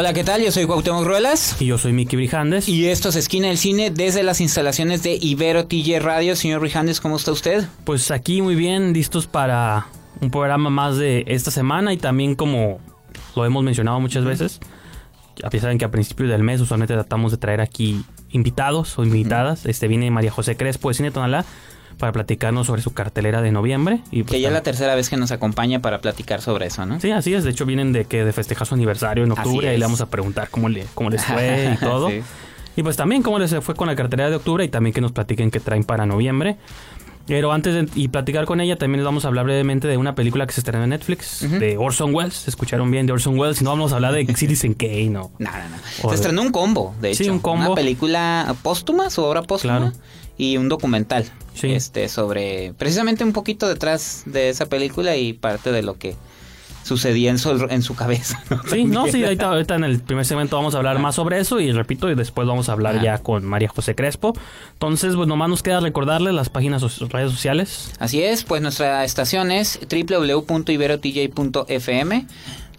Hola, ¿qué tal? Yo soy Cuauhtémoc Ruelas. Y yo soy Miki Brijandes. Y esto es Esquina del Cine desde las instalaciones de Ibero TJ Radio. Señor Brijandes, ¿cómo está usted? Pues aquí muy bien, listos para un programa más de esta semana y también como lo hemos mencionado muchas veces, a pesar de que a principios del mes usualmente tratamos de traer aquí invitados o invitadas. Este viene María José Crespo de Cine Tonalá para platicarnos sobre su cartelera de noviembre. Y pues, que ya es la tercera vez que nos acompaña para platicar sobre eso, ¿no? Sí, así es. De hecho, vienen de que de festejar su aniversario en octubre y le vamos a preguntar cómo, le, cómo les fue y todo. Y pues también cómo les fue con la cartelera de octubre y también que nos platiquen qué traen para noviembre. Pero antes de y platicar con ella, también les vamos a hablar brevemente de una película que se estrenó en Netflix, de Orson Welles. ¿Escucharon bien de Orson Welles? No vamos a hablar de Citizen Kane, no. No, no, no. Se estrenó un combo, de hecho. Sí, un combo. Una película póstuma, su obra póstuma. Y un documental. Este, sobre precisamente un poquito detrás de esa película y parte de lo que sucedía en su, en su cabeza. Sí, no, sí, ahorita, en el primer segmento vamos a hablar más sobre eso y repito, y después vamos a hablar ya con María José Crespo. Entonces, pues nomás nos queda recordarles las páginas redes sociales. Así es, pues nuestra estación es www.iberotj.fm.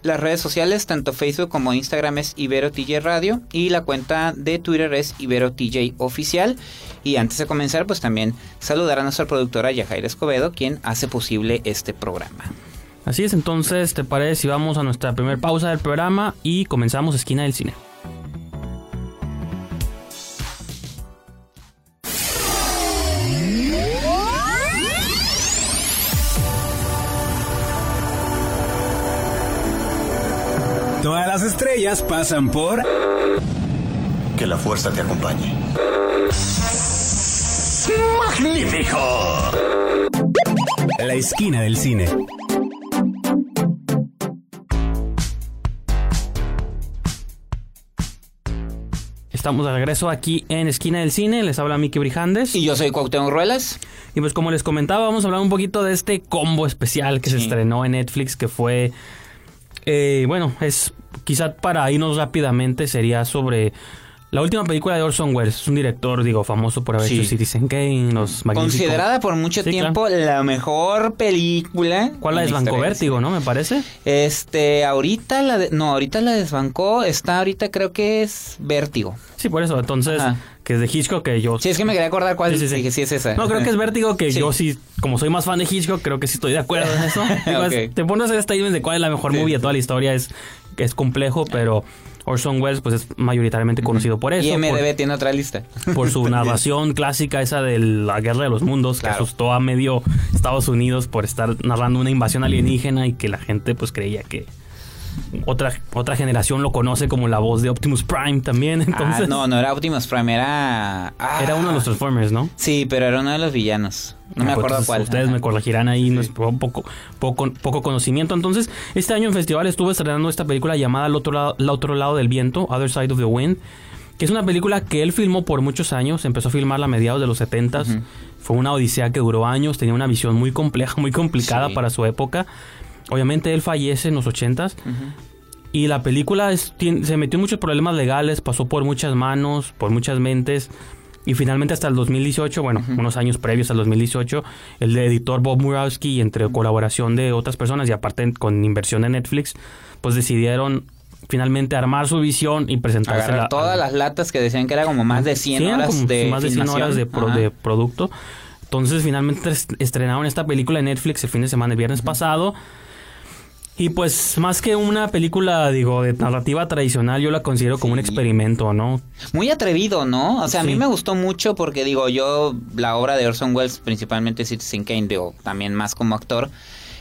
Las redes sociales, tanto Facebook como Instagram es IberoTJ Radio y la cuenta de Twitter es IberoTJ Oficial. Y antes de comenzar, pues también saludar a nuestra productora Yajaira Escobedo, quien hace posible este programa. Así es, entonces, ¿te parece si vamos a nuestra primera pausa del programa y comenzamos Esquina del Cine? Las estrellas pasan por... Que la fuerza te acompañe. ¡Magnífico! La esquina del cine. Estamos de regreso aquí en Esquina del Cine. Les habla Miki Brijandes. Y yo soy Cuauhtémoc Ruelas. Y pues como les comentaba, vamos a hablar un poquito de este combo especial que se estrenó en Netflix, que fue... Eh, bueno, es quizá para irnos rápidamente, sería sobre la última película de Orson Welles es un director, digo, famoso por haber hecho Citizen Kane, Los Magníficos. Considerada por mucho tiempo la mejor película. ¿Cuál la desbancó? Vértigo, ¿no? Me parece. Este, ahorita la... no, ahorita la desbancó. Está ahorita creo que es Vértigo. Sí, por eso. Entonces, que es de Hitchcock, que yo... Sí, es que me quería acordar cuál sí, sí, sí. es esa. No, creo que es Vértigo, que yo sí, como soy más fan de Hitchcock, creo que sí estoy de acuerdo en eso. Te pones a hacer statements de cuál es la mejor movie de toda la historia. Es, es complejo, pero... Orson Welles pues es mayoritariamente conocido por eso. Y MDB tiene otra lista. Por su narración clásica esa de la guerra de los mundos que asustó a medio Estados Unidos por estar narrando una invasión alienígena y que la gente pues creía que otra, otra generación lo conoce como la voz de Optimus Prime también. Ah, entonces, no, no era Optimus Prime, era. era uno de los Transformers, ¿no? Sí, pero era uno de los villanos. No me ah, pues acuerdo cuál. Ustedes me corregirán ahí, es poco, poco, poco conocimiento. Entonces, este año en festival estuve estrenando esta película llamada El otro lado, otro lado del viento, Other Side of the Wind, que es una película que él filmó por muchos años. Empezó a filmarla a mediados de los 70 Fue una odisea que duró años, tenía una visión muy compleja, muy complicada para su época. Obviamente él fallece en los 80s. Y la película se metió en muchos problemas legales, pasó por muchas manos, por muchas mentes. Y finalmente hasta el 2018, bueno, unos años previos al 2018, el editor Bob Murawski, entre colaboración de otras personas y aparte con inversión de Netflix, pues decidieron finalmente armar su visión y presentarse todas las latas que decían que era como más de 100 horas de más de 100 horas de, de, producto. Entonces finalmente estrenaron esta película en Netflix el fin de semana, el viernes pasado. Y pues más que una película, digo, de narrativa tradicional, yo la considero como un experimento, ¿no? Muy atrevido, ¿no? O sea, a mí me gustó mucho porque digo, yo la obra de Orson Welles, principalmente Citizen Kane, digo, también más como actor,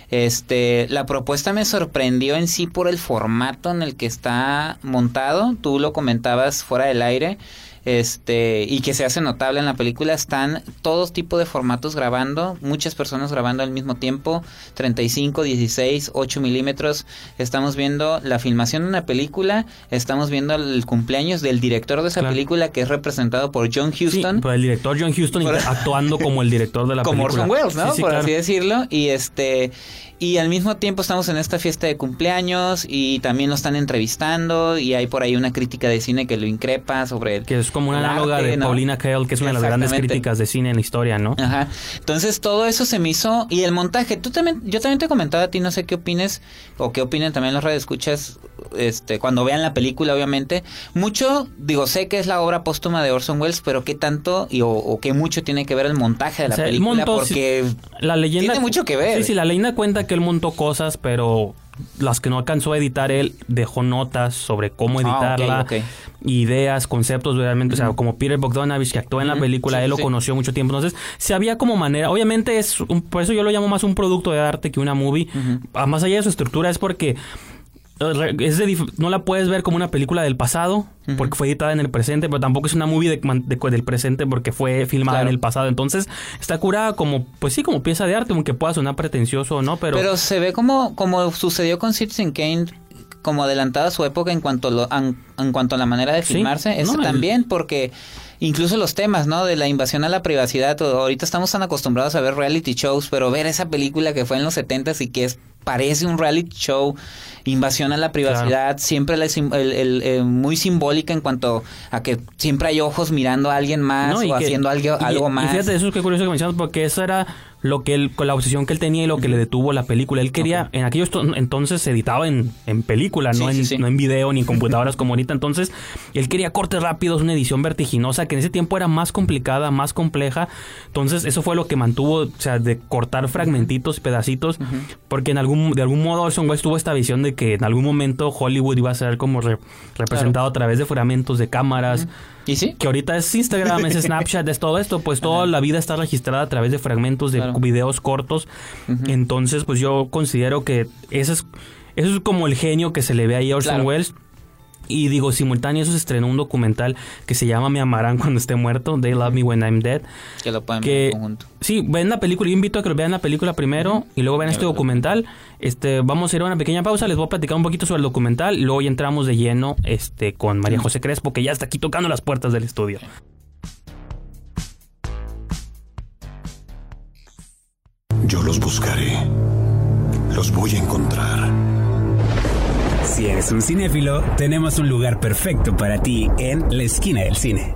este, la propuesta me sorprendió en sí por el formato en el que está montado. Tú lo comentabas fuera del aire. Este y que se hace notable en la película están todos tipos de formatos grabando muchas personas grabando al mismo tiempo 35 16 8 milímetros estamos viendo la filmación de una película estamos viendo el cumpleaños del director de esa Claro. película que es representado por John Huston Sí, pero el director John Huston Por- actuando como el director de la como película. Orson Welles, ¿no? Sí, sí, Por claro. así decirlo. Y este y al mismo tiempo estamos en esta fiesta de cumpleaños y también lo están entrevistando y hay por ahí una crítica de cine que lo increpa sobre el, Que es como una análoga arte, de ¿no? Paulina Kael, que es una de las grandes críticas de cine en la historia, ¿no? Ajá. Entonces todo eso se me hizo y el montaje. Tú también, yo también te comentaba a ti, no sé qué opines o qué opinen también los radioescuchas, este, cuando vean la película, obviamente. Mucho, digo, sé que es la obra póstuma de Orson Welles, pero qué tanto y o, o qué mucho tiene que ver el montaje de la O sea, él película, montó- porque La leyenda tiene mucho que ver. Sí, sí, la leyenda cuenta que él montó cosas, pero las que no alcanzó a editar él dejó notas sobre cómo Ah, editarla, ideas, conceptos realmente, o sea, como Peter Bogdanovich que actúa en la película, sí, él lo sí. conoció mucho tiempo, entonces si había como manera, obviamente es un- por eso yo lo llamo más un producto de arte que una movie, más allá de su estructura es porque es de dif- no la puedes ver como una película del pasado porque fue editada en el presente, pero tampoco es una movie de, man- de- del presente porque fue filmada Claro. en el pasado. Entonces está curada como, pues sí, como pieza de arte, aunque pueda sonar pretencioso o no, pero, Pero se ve como, como sucedió con Citizen Kane, como adelantada a su época en cuanto, lo, en, en cuanto a la manera de Sí, filmarse. Este no, el- también, porque incluso los temas, ¿no? De la invasión a la privacidad. Ahorita estamos tan acostumbrados a ver reality shows, pero ver esa película que fue en los 70s y que es parece un reality show, invasión a la privacidad, siempre la el- el- eh, muy simbólica en cuanto a que siempre hay ojos mirando a alguien más No, o que- haciendo algo, y- algo y más. fíjate, eso es que curioso que mencionas, porque eso era lo que él, con la obsesión que él tenía y lo que le detuvo la película. Él quería, en aquellos to- entonces se editaba en, en película, no, Sí, en, sí, no en video ni en computadoras como ahorita. Entonces, él quería cortes rápidos, una edición vertiginosa, que en ese tiempo era más complicada, más compleja. Entonces, eso fue lo que mantuvo, o sea, de cortar fragmentitos, pedacitos, porque en algún, de algún modo Orson Welles tuvo esta visión de que en algún momento Hollywood iba a ser como re- representado a través de fragmentos de cámaras ¿Y sí? que ahorita es Instagram, es Snapchat, es todo esto, pues toda la vida está registrada a través de fragmentos de Claro. videos cortos. Entonces, pues yo considero que eso es, eso es como el genio que se le ve ahí a Orson Claro. Welles. Y digo, simultáneo eso se estrenó un documental que se llama Me amarán cuando esté muerto, They Love Me When I'm Dead. Que lo pueden ver Que en conjunto. sí, ven la película, yo invito a que vean la película primero y luego vean este documental. Este, vamos a ir a una pequeña pausa, les voy a platicar un poquito sobre el documental y luego ya entramos de lleno este con María José Crespo que ya está aquí tocando las puertas del estudio. Yo los buscaré. Los voy a encontrar. Si eres un cinéfilo, tenemos un lugar perfecto para ti en la esquina del cine.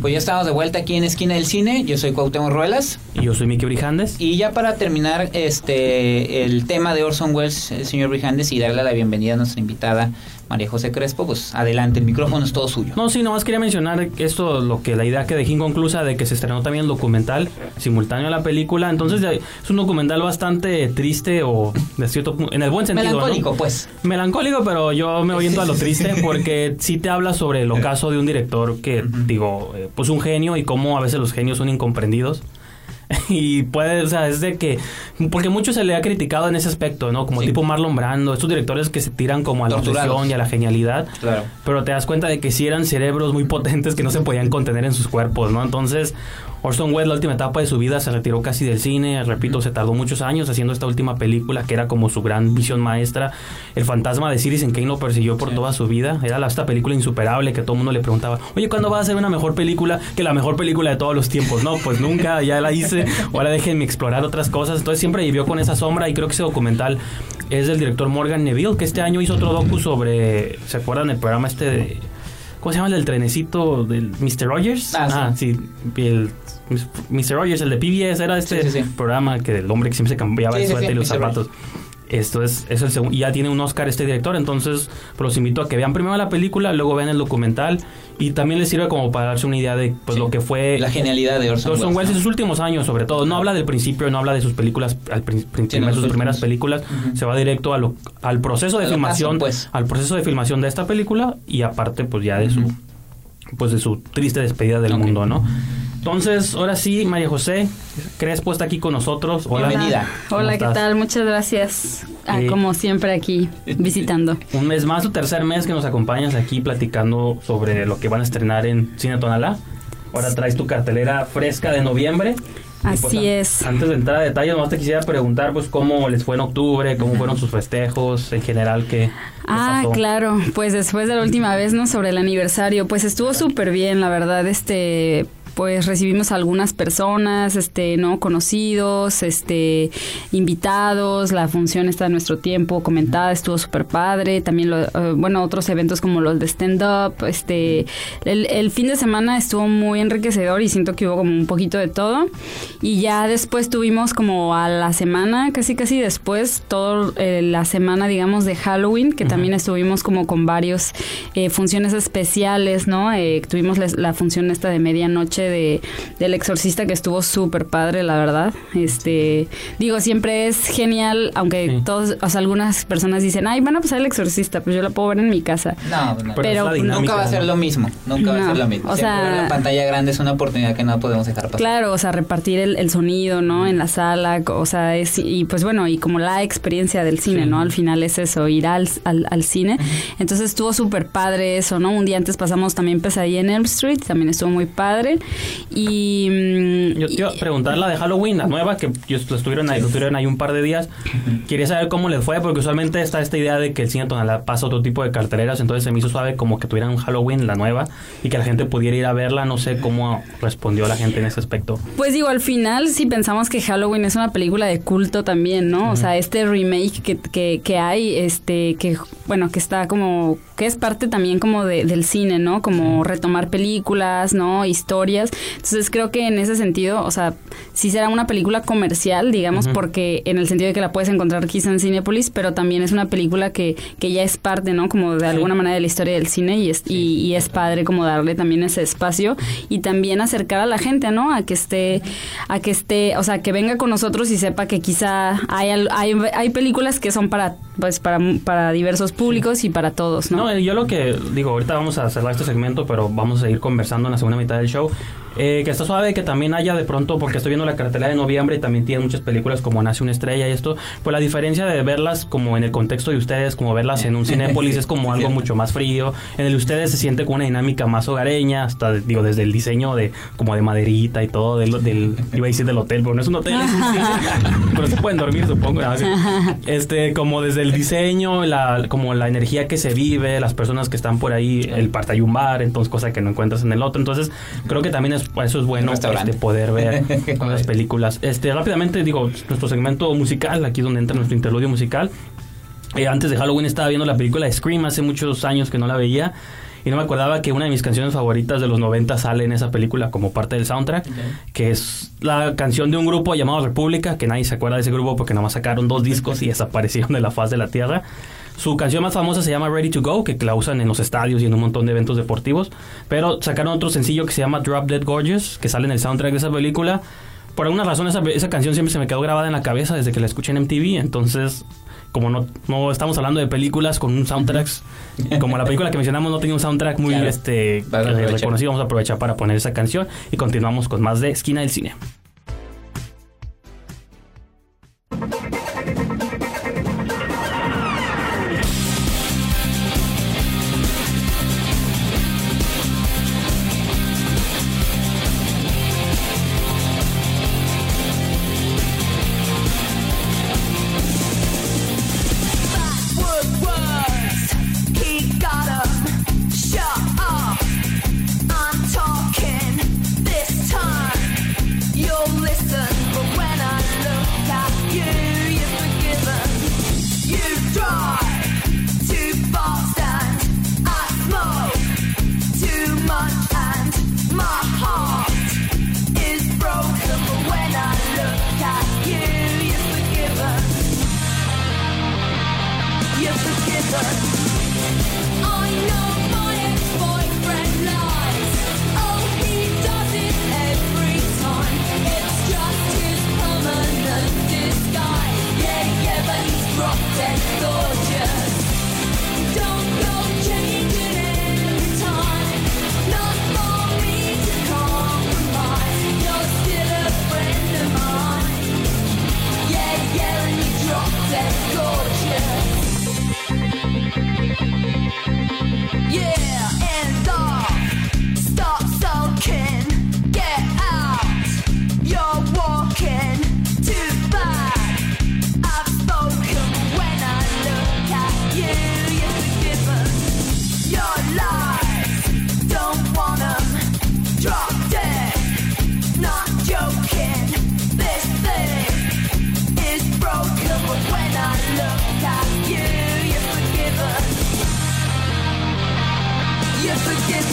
Pues ya estamos de vuelta aquí en Esquina del Cine. Yo soy Cuauhtémoc Ruelas. Y yo soy Miki Brijandes. Y ya para terminar este el tema de Orson Welles, el señor Brijandes, y darle la bienvenida a nuestra invitada María José Crespo, pues adelante, el micrófono es todo suyo. No, sí, nomás quería mencionar esto, lo que la idea que dejé inconclusa de que se estrenó también el documental simultáneo a la película. Entonces es un documental bastante triste o de cierto en el buen sentido. ¿no? Melancólico, pues. Melancólico, pero yo me oriento a lo triste porque sí te habla sobre el ocaso de un director que, digo, eh, pues un genio y cómo a veces los genios son incomprendidos. Y puede, o sea, es de que, porque mucho se le ha criticado en ese aspecto, ¿no? Como Sí. tipo Marlon Brando, estos directores que se tiran como a la obsesión y a la genialidad. Claro. Pero te das cuenta de que sí eran cerebros muy potentes que no se podían contener en sus cuerpos, ¿no? Entonces, Orson Welles, la última etapa de su vida, se retiró casi del cine. Repito, se tardó muchos años haciendo esta última película que era como su gran visión maestra. El fantasma de Citizen Kane lo persiguió por toda su vida. Era la, esta película insuperable que todo el mundo le preguntaba, oye, ¿cuándo va a ser una mejor película que la mejor película de todos los tiempos? No, pues nunca, ya la hice. Ahora déjenme explorar otras cosas. Entonces siempre vivió con esa sombra y creo que ese documental es del director Morgan Neville, que este año hizo otro docu sobre, ¿se acuerdan del programa este de... ¿Cómo se llama el del trenecito del Mr. Rogers? Ah, sí. el Mr. Rogers, el de PBS, era este Sí, sí, sí. programa que el hombre que siempre se cambiaba el suéter y los zapatos. Esto es, es el segundo. Ya tiene un Oscar este director, entonces los invito a que vean primero la película, luego vean el documental y también les sirve como para darse una idea de pues, Sí. lo que fue La genialidad de Orson, Orson Welles en ¿no? sus últimos años, sobre todo. No habla del principio, no habla de sus películas, al prin- prin- Sí, no, sus primeras películas. Se va directo a lo- al proceso de filmación, pues. al proceso de filmación de esta película y aparte, pues ya de su pues de su triste despedida del mundo, ¿no? Entonces, ahora sí, María José, Crespo está aquí con nosotros. Hola. Bienvenida. Hola, ¿qué tal? Muchas gracias. Ah, como siempre aquí visitando. Un mes más, tu tercer mes que nos acompañas aquí platicando sobre lo que van a estrenar en Cine Tonalá. Ahora traes tu cartelera fresca de noviembre. Así pues, es. Antes de entrar a detalles, más te quisiera preguntar pues cómo les fue en octubre, cómo fueron sus festejos, en general, qué, Ah, claro, pues después de la última vez, ¿no? Sobre el aniversario, pues estuvo súper bien, la verdad, este pues recibimos a algunas personas, este, no conocidos, este, invitados, la función está en nuestro tiempo comentada, estuvo súper padre, también, lo, eh, bueno, otros eventos como los de stand-up, este, el, fin de semana estuvo muy enriquecedor y siento que hubo como un poquito de todo, y ya después tuvimos como a la semana, casi casi después, toda eh, la semana, digamos, de Halloween, que también estuvimos como con varios eh, funciones especiales, ¿no? tuvimos la función esta de medianoche de del exorcista que estuvo súper padre, la verdad. Este, digo, siempre es genial, aunque todos, o sea, algunas personas dicen, ay, van a pasar el exorcista, pues yo lo puedo ver en mi casa. No, pero, nunca va a ser lo mismo, nunca va a ser lo mismo. O sea, la pantalla grande es una oportunidad que no podemos dejar pasar. Claro, o sea, repartir el, sonido, ¿no? En la sala, o sea, es, y pues bueno, y como la experiencia del cine, ¿no? Al final es eso, ir al, al, cine. Entonces estuvo súper padre eso, ¿no? Un día antes pasamos también Pesadilla en Elm Street, también estuvo muy padre. Y. Mm, yo te iba a preguntar la de Halloween, la nueva, que estuvieron ahí, estuvieron ahí un par de días. Quería saber cómo les fue, porque usualmente está esta idea de que el cine pasa otro tipo de carteleras, entonces se me hizo suave como que tuvieran un Halloween, la nueva, y que la gente pudiera ir a verla. No sé cómo respondió la gente en ese aspecto. Pues digo, al final sí pensamos que Halloween es una película de culto también, ¿no? O sea, este remake que, que, que hay, este, que, bueno, que está como que es parte también como de, del cine, ¿no? Como retomar películas, ¿no? Historias. Entonces creo que en ese sentido, o sea, sí será una película comercial, digamos, porque en el sentido de que la puedes encontrar quizá en Cinepolis, pero también es una película que, que ya es parte, ¿no? Como de alguna manera de la historia del cine y es, y, es padre como darle también ese espacio y también acercar a la gente, ¿no? A que esté, a que esté, o sea, que venga con nosotros y sepa que quizá hay, hay, hay películas que son para, pues, para, para diversos públicos y para todos, ¿no? No, yo lo que digo, ahorita vamos a cerrar este segmento, pero vamos a seguir conversando en la segunda mitad del show. Eh, que está suave que también haya de pronto, porque estoy viendo la cartelera de noviembre y también tiene muchas películas como Nace una estrella y esto, pues la diferencia de verlas como en el contexto de ustedes, como verlas en un Cinépolis es como algo mucho más frío, en el de ustedes se siente con una dinámica más hogareña, hasta digo desde el diseño de como de maderita y todo, del, del iba a decir del hotel, pero no es un hotel, es un cine, pero se pueden dormir supongo, este como desde el diseño, la, como la energía que se vive, las personas que están por ahí, el parte hay un bar, entonces cosa que no encuentras en el otro, entonces creo que también es eso es bueno este, poder ver las películas. Este, rápidamente digo, nuestro segmento musical, aquí donde entra nuestro interludio musical. Eh, antes de Halloween estaba viendo la película Scream hace muchos años que no la veía y no me acordaba que una de mis canciones favoritas de los 90 sale en esa película como parte del soundtrack, que es la canción de un grupo llamado República, que nadie se acuerda de ese grupo porque nada más sacaron dos discos y desaparecieron de la faz de la tierra. Su canción más famosa se llama Ready to Go, que la usan en los estadios y en un montón de eventos deportivos. Pero sacaron otro sencillo que se llama Drop Dead Gorgeous, que sale en el soundtrack de esa película. Por alguna razón esa, esa canción siempre se me quedó grabada en la cabeza desde que la escuché en MTV. Entonces, como no, no estamos hablando de películas con un soundtrack, como la película que mencionamos no tenía un soundtrack muy este, reconocido, vamos a aprovechar para poner esa canción y continuamos con más de Esquina del Cine.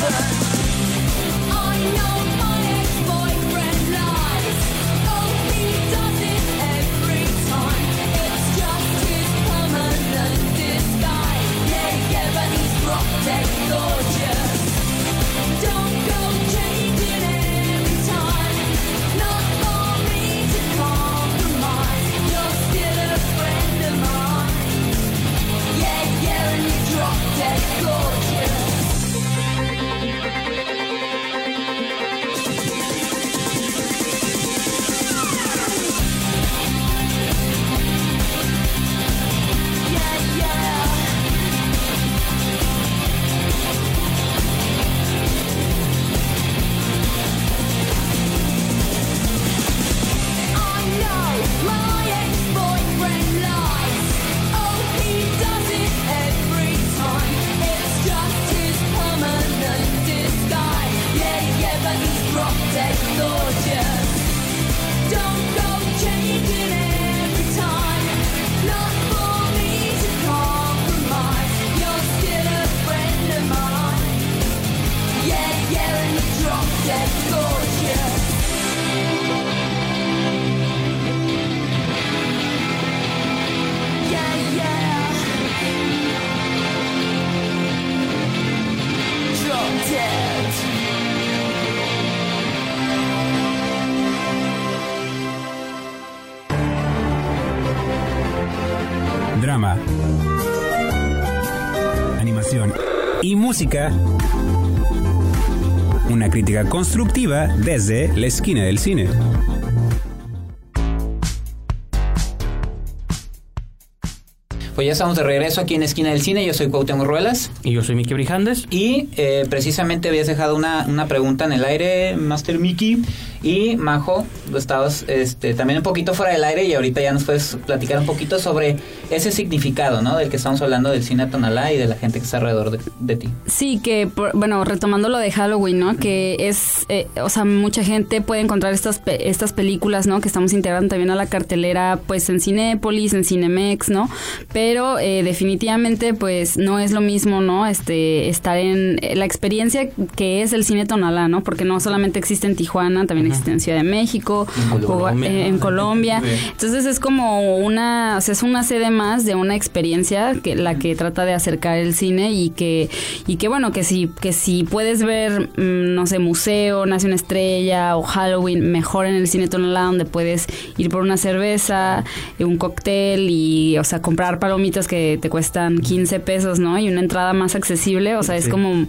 time música. Una crítica constructiva desde la esquina del cine. Pues ya estamos de regreso aquí en Esquina del Cine. Yo soy Cuauhtémoc Ruelas. Y yo soy Miki Brijandes. Y eh, precisamente habías dejado una, una pregunta en el aire, Master Miki. Y Majo, estabas este, también un poquito fuera del aire y ahorita ya nos puedes platicar un poquito sobre ese significado, ¿no? Del que estamos hablando del cine Tonalá y de la gente que está alrededor de, ti. Sí, que, bueno, retomando lo de Halloween, ¿no? Que es, eh, o sea, mucha gente puede encontrar estas, estas películas, ¿no? Que estamos integrando también a la cartelera, pues en Cinépolis, en Cinemex, ¿no? Pero eh, definitivamente, pues no es lo mismo, ¿no? Este, estar en eh, la experiencia que es el cine Tonalá, ¿no? Porque no solamente existe en Tijuana, también existe en Ciudad de México, en Colombia. Entonces es como una, o sea, es una sede más de una experiencia que la que trata de acercar el cine y que y que bueno, que si que si puedes ver mm, no sé, museo, Nace una estrella o Halloween mejor en el cine Tonalá donde puedes ir por una cerveza, un cóctel y o sea, comprar palomitas que te cuestan 15 pesos, ¿no? Y una entrada más accesible, o sea, es como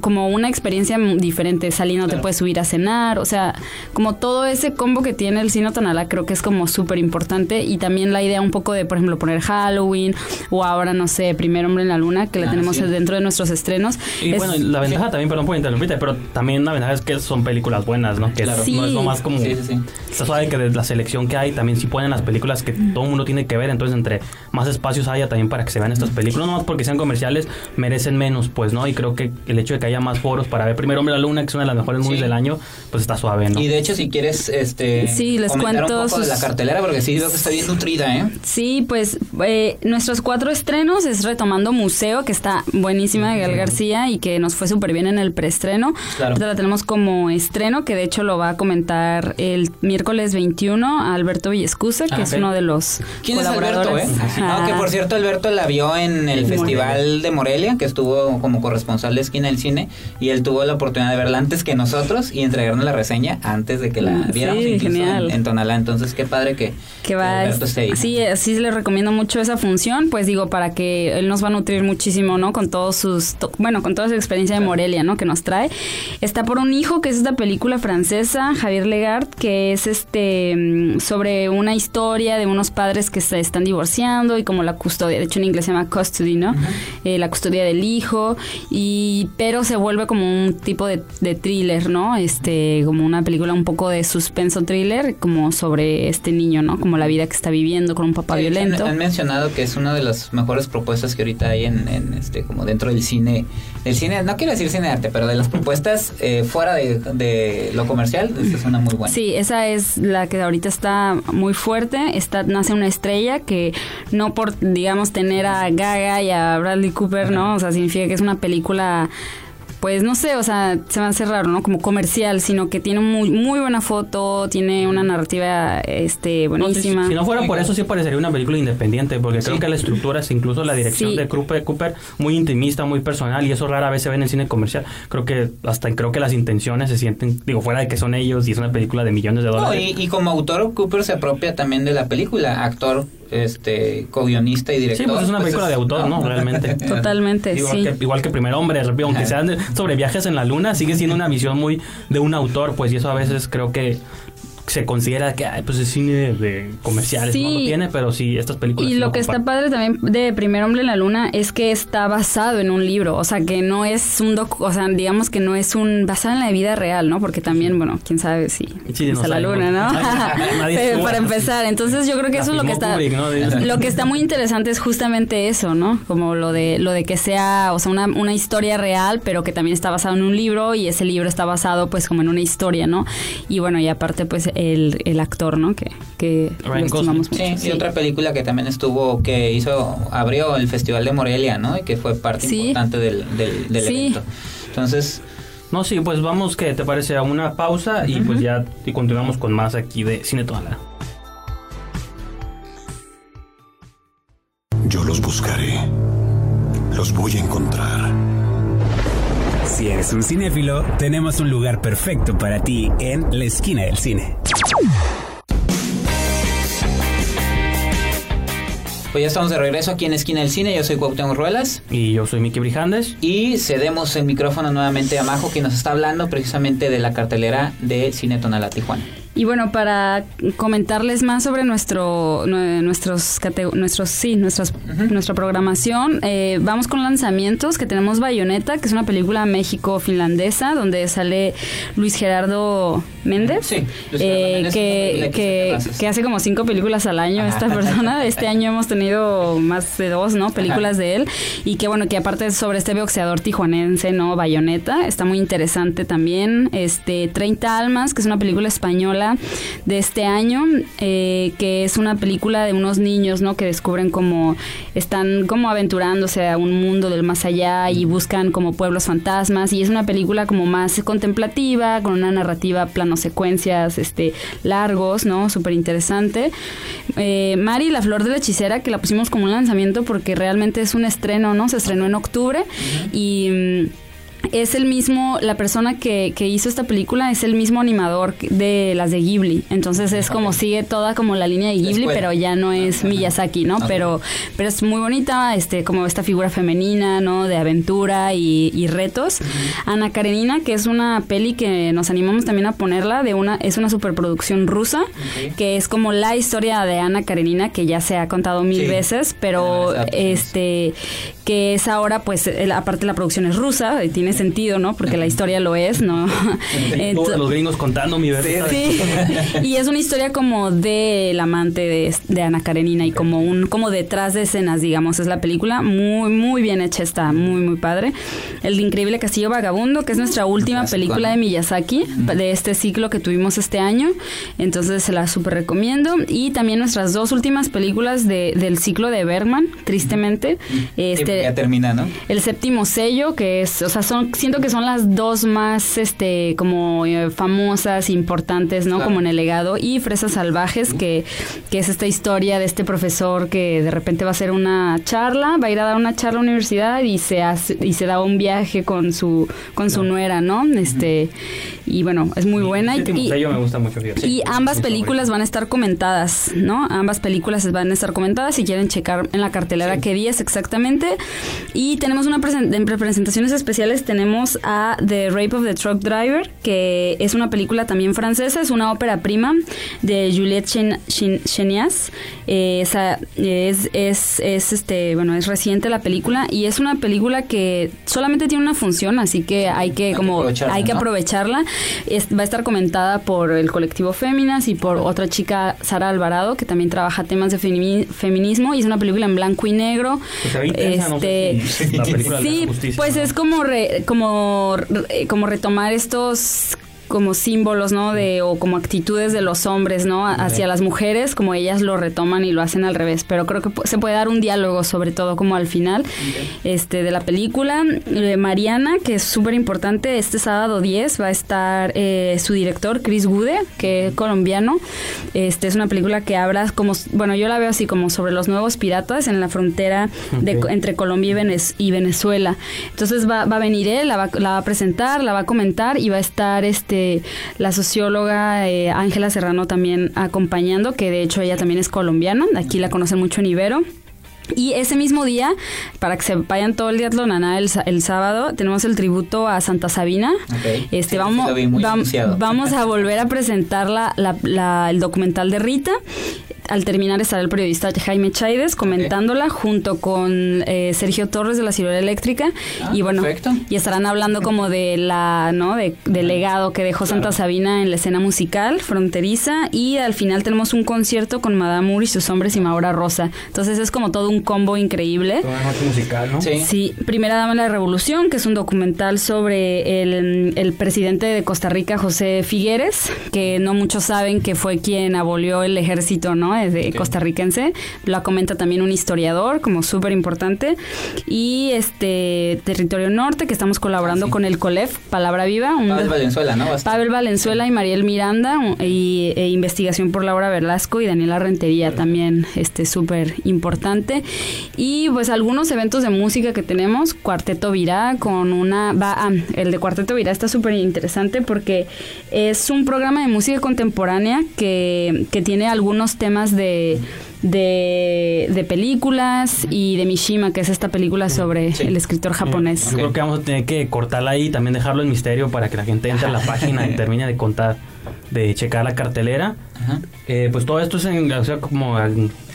como una experiencia diferente. Saliendo te puedes subir a cenar, o sea, como todo ese combo que tiene el cine Tonalá creo que es como súper importante y también la idea un poco de, por ejemplo, poner Halloween o ahora, no sé, Primer Hombre en la Luna, que la ah, tenemos dentro de nuestros estrenos. Y bueno, la ventaja también, perdón por interrumpirte, pero también la ventaja es que son películas buenas, ¿no? Que no es lo más como... Sí, sí, Está suave que de la selección que hay también si ponen las películas que todo el mundo tiene que ver, entonces entre más espacios haya también para que se vean estas películas, no más porque sean comerciales, merecen menos, pues, ¿no? Y creo que el hecho de que haya más foros para ver primero Hombre la Luna, que es una de las mejores movies del año, pues está suave, ¿no? Y de hecho, si quieres, este. Sí, les cuento. Un poco de la cartelera, porque sí veo que está bien nutrida, ¿eh? Sí, pues eh, nuestros cuatro estrenos es Retomando Museo, que está buenísima de Gal García y que nos fue súper bien en el preestreno. Claro. la tenemos como estreno, que de hecho lo va a comentar el miércoles 21 a Alberto Villescusa, que ah, es uno de los ¿Quién es Alberto, eh? que por cierto, Alberto la vio en el, Festival de Morelia, que estuvo como corresponsal de esquina del cine y él tuvo la oportunidad de verla antes que nosotros y entregarnos la reseña antes de que la mm, viéramos sí, genial. En, Tonalá. Entonces, qué padre que, que va Sí, sí le recomiendo mucho esa función, pues digo, para que él nos va a nutrir muchísimo, ¿no? Con todos sus, bueno, con toda su experiencia de Morelia, ¿no? Que nos trae. Está por un hijo, que es esta película francesa, Javier Legard, que es este mm, sobre una historia de unos padres que se están divorciando y como la custodia, de hecho en inglés se llama custody, ¿no? Eh, la custodia del hijo y pero se vuelve como un tipo de, thriller, ¿no? Este, como una película un poco de suspenso thriller, como sobre este niño, ¿no? Como la vida que está viviendo con un papá violento. Han, mencionado que es una de las mejores propuestas que ahorita hay en, este, como dentro del cine, el cine, no quiero decir cine de arte, pero de las propuestas eh, fuera de, lo comercial, esta es una muy buena. Sí, esa es la que ahorita está muy fuerte, está, nace una estrella que no por, digamos, tener a Gaga y a Bradley Cooper, ¿no? O sea, significa que es una película pues no sé, o sea, se va a hacer raro, ¿no? Como comercial, sino que tiene muy, muy buena foto, tiene una narrativa este, buenísima. si, no fuera por eso, sí parecería una película independiente, porque creo que la estructura, incluso la dirección de Cooper, Cooper, muy intimista, muy personal, y eso rara vez se ve en el cine comercial. Creo que hasta creo que las intenciones se sienten, digo, fuera de que son ellos y es una película de millones de dólares. y, y como autor, Cooper se apropia también de la película, actor este co-guionista y director. Sí, pues es una pues película de autor, ¿no? Realmente. Totalmente, igual sí. Que, igual que Primer Hombre, aunque sean sobre viajes en la luna, sigue siendo una visión muy de un autor, pues y eso a veces creo que se considera que ay, pues es cine de comerciales, no lo tiene, pero sí, estas películas. Y lo que está padre también de Primer Hombre en la Luna es que está basado en un libro, o sea, que no es un doc, o sea, digamos que no es un basado en la vida real, ¿no? Porque también, bueno, quién sabe si sí, a la luna, ¿no? Para empezar, entonces yo creo que eso es lo que está lo que está muy interesante es justamente eso, ¿no? Como lo de lo de que sea, o sea, una, una historia real, pero que también está basado en un libro y ese libro está basado pues como en una historia, ¿no? Y bueno, y aparte pues el, el actor, ¿no? Que, que lo estimamos mucho. Sí, y otra película que también estuvo, que hizo, abrió el Festival de Morelia, ¿no? Y que fue parte importante del, del, del evento. Entonces... No, sí, pues vamos, que te parece? A una pausa y pues ya y continuamos con más aquí de Cine Tonalá. Yo los buscaré. Los voy a encontrar. Si eres un cinéfilo, tenemos un lugar perfecto para ti en la esquina del cine. Pues ya estamos de regreso aquí en Esquina del Cine. Yo soy Cuauhtémoc Ruelas. Y yo soy Miki Brijandes. Y cedemos el micrófono nuevamente a Majo, que nos está hablando precisamente de la cartelera de Cine Tonalá Tijuana. Y bueno, para comentarles más sobre nuestro, nuestros, nuestros, sí, nuestras, nuestra programación, eh, vamos con lanzamientos que tenemos Bayonetta, que es una película México-finlandesa, donde sale Luis Gerardo Méndez, sí, eh, que, que, que, hace como cinco películas al año esta persona. Este año hemos tenido más de dos, ¿no? Películas de él. Y que bueno, que aparte sobre este boxeador tijuanense, ¿no? Bayonetta, está muy interesante también. Este, 30 Almas, que es una película española de este año, eh, que es una película de unos niños, ¿no? Que descubren como están como aventurándose a un mundo del más allá y buscan como pueblos fantasmas y es una película como más contemplativa, con una narrativa plano secuencias, este, largos, ¿no? Súper interesante. Eh, Mari, la flor de la hechicera, que la pusimos como un lanzamiento porque realmente es un estreno, ¿no? Se estrenó en octubre y mm, es el mismo, la persona que, que, hizo esta película es el mismo animador de las de Ghibli. Entonces es como sigue toda como la línea de Ghibli, pero ya no es Miyazaki, ¿no? Pero, pero es muy bonita, este, como esta figura femenina, ¿no? De aventura y, retos. Ana Karenina, que es una peli que nos animamos también a ponerla, de una, es una superproducción rusa, que es como la historia de Ana Karenina, que ya se ha contado mil veces, pero este, que es ahora, pues, aparte la producción es rusa, y tiene sentido, ¿no? Porque la historia lo es, ¿no? los gringos contando mi verdad. Sí, y es una historia como del amante de, de, Ana Karenina y como un como detrás de escenas, digamos, es la película muy muy bien hecha, está muy muy padre. El increíble Castillo Vagabundo, que es nuestra última película de Miyazaki de este ciclo que tuvimos este año, entonces se la súper recomiendo y también nuestras dos últimas películas de, del ciclo de Bergman, tristemente, este ya termina, ¿no? El séptimo sello, que es, o sea, son siento que son las dos más este como eh, famosas importantes no como en el legado. Y fresas salvajes que, que es esta historia de este profesor que de repente va a hacer una charla va a ir a dar una charla a la universidad y se hace, y se da un viaje con su con su nuera no este y bueno es muy buena y, me gusta mucho y ambas películas van a estar comentadas no ambas películas van a estar comentadas. Si quieren checar en la cartelera qué días exactamente y tenemos una en presentaciones especiales tenemos a The Rape of the Truck Driver, que es una película también francesa, es una ópera prima de Juliette Chenias. Eh, es, es, es, este, bueno, es reciente la película y es una película que solamente tiene una función, así que hay que, como, hay que aprovecharla. va a estar comentada por el colectivo Féminas y por otra chica, Sara Alvarado, que también trabaja temas de feminismo y es una película en blanco y negro. Este, sí, pues es como, como, eh, como retomar estos como símbolos, ¿no? De, o como actitudes de los hombres, ¿no? Hacia las mujeres, como ellas lo retoman y lo hacen al revés. Pero creo que se puede dar un diálogo, sobre todo como al final este, de la película. Eh, Mariana, que es súper importante, este sábado 10 va a estar eh, su director, Chris Gude, que es colombiano. Este es una película que habla como, bueno, yo la veo así como sobre los nuevos piratas en la frontera de, entre Colombia y, Venezuela. Entonces va, a venir él, la va, la va a presentar, la va a comentar y va a estar este la socióloga eh, Ángela Serrano también acompañando, que de hecho ella también es colombiana, aquí la conocen mucho en Ibero. Y ese mismo día, para que se vayan todo el día a el, el sábado, tenemos el tributo a Santa Sabina. Este, vamos, vamos, a volver a presentar la, el documental de Rita. Al terminar estará el periodista Jaime Chaides comentándola junto con eh, Sergio Torres de la Ciudad Eléctrica. Ah, y bueno y estarán hablando como de la no de, del legado que dejó Santa Sabina en la escena musical fronteriza. Y al final tenemos un concierto con Madame Moore y sus hombres y Maura Rosa. Entonces es como todo un combo increíble toda noche musical ¿no? sí. sí primera dama de la revolución que es un documental sobre el, el presidente de Costa Rica José Figueres que no muchos saben que fue quien abolió el ejército no de costarricense. Lo comenta también un historiador, como súper importante. Y este Territorio Norte, que estamos colaborando ah, con el COLEF, Palabra Viva. Pavel Valenzuela, ¿no? Pavel Valenzuela y Mariel Miranda, y, e investigación por Laura Velasco y Daniela Rentería también, este súper importante. Y pues algunos eventos de música que tenemos, Cuarteto Virá, con una... Va, ah, el de Cuarteto Virá está súper interesante porque es un programa de música contemporánea que, que tiene algunos temas de, de, películas y de Mishima, que es esta película sobre el escritor japonés. Yo creo que vamos a tener que cortarla ahí y también dejarlo en misterio para que la gente entre a la página y termine de contar, de checar la cartelera. Eh, pues todo esto es en, o sea, como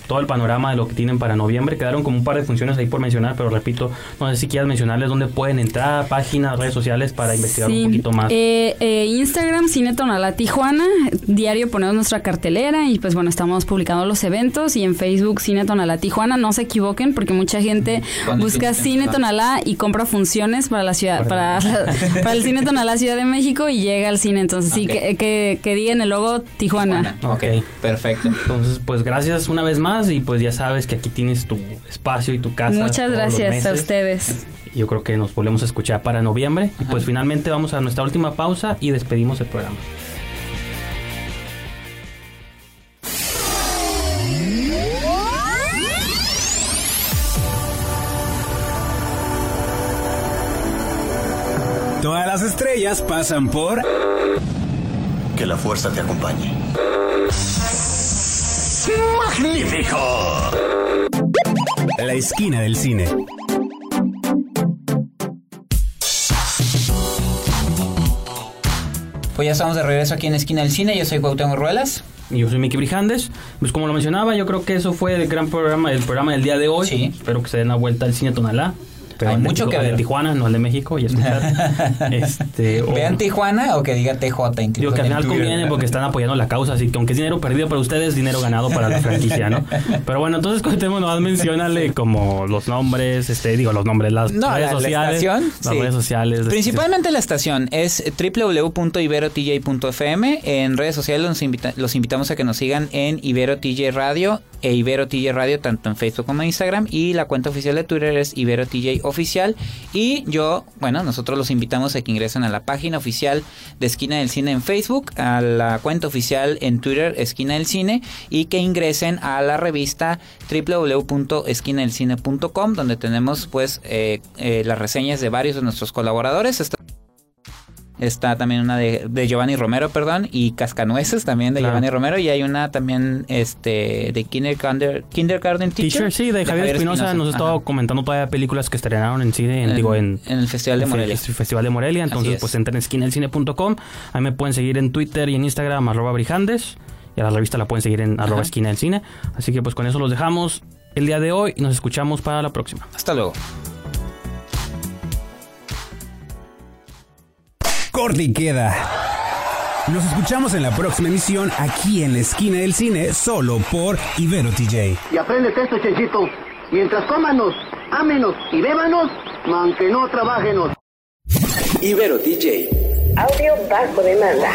todo el panorama de lo que tienen para noviembre. Quedaron como un par de funciones ahí por mencionar, pero repito, no sé si quieras mencionarles dónde pueden entrar, páginas, redes sociales para investigar un poquito más. Eh, eh, Instagram, Cine Tonalá Tijuana, diario ponemos nuestra cartelera y pues bueno, estamos publicando los eventos y en Facebook Cine Tonalá Tijuana, no se equivoquen porque mucha gente busca Cine Tonalá y compra funciones para la ciudad, para, para, el Cine Tonalá Ciudad de México y llega al cine, entonces sí, que, que, que digan el logo Tijuana. Tijuana. Ok, perfecto. Entonces, pues gracias una vez más y pues ya sabes que aquí tienes tu espacio y tu casa. Muchas gracias a ustedes. Yo creo que nos volvemos a escuchar para noviembre y pues finalmente vamos a nuestra última pausa y despedimos el programa. Todas las estrellas pasan por... Que la fuerza te acompañe. ¡Magnífico! La esquina del cine. Pues ya estamos de regreso aquí en la esquina del cine. Yo soy Cuauhtémoc Ruelas. Y yo soy Miki Brijandes. Pues como lo mencionaba, yo creo que eso fue el gran programa, el programa del día de hoy. Sí. Espero que se den una vuelta al cine Tonalá. Hay mucho que ver. de Tijuana, no al de México, y escuchar. este, Vean Tijuana o que diga TJ incluso. Digo que al final conviene porque están apoyando la causa, así que aunque es dinero perdido para ustedes, dinero ganado para la franquicia, ¿no? Pero bueno, entonces contemos, nomás mencionale como los nombres, este, digo los nombres, las redes sociales. La estación, las redes sociales. Principalmente la estación es www.iberotj.fm. En redes sociales los, los invitamos a que nos sigan en Ibero TJ Radio e Ibero TJ Radio, tanto en Facebook como en Instagram. Y la cuenta oficial de Twitter es Ibero TJ Oficial. Y yo, bueno, nosotros los invitamos a que ingresen a la página oficial de Esquina del Cine en Facebook, a la cuenta oficial en Twitter, Esquina del Cine, y que ingresen a la revista www.esquinadelcine.com, donde tenemos pues eh, eh, las reseñas de varios de nuestros colaboradores. Está también una de, de, Giovanni Romero, perdón, y Cascanueces también de Giovanni Romero. Y hay una también este de Kindergarten, Kindergarten Teacher. Sí, de Javier Espinosa. Nos estado comentando todavía películas que estrenaron en cine, en, digo, en, el Festival de Morelia. Festival de Morelia. Entonces, pues entren en esquinaelcine.com. Ahí me pueden seguir en Twitter y en Instagram, arroba brijandes. Y a la revista la pueden seguir en arroba esquina del cine. Así que pues con eso los dejamos el día de hoy y nos escuchamos para la próxima. Hasta luego. Corte y queda. Nos escuchamos en la próxima emisión aquí en la esquina del cine, solo por Ibero TJ. Y apréndete esto, Chenchito. Mientras cómanos, ámenos y bébanos, aunque no trabajenos. Ibero TJ. Audio bajo demanda.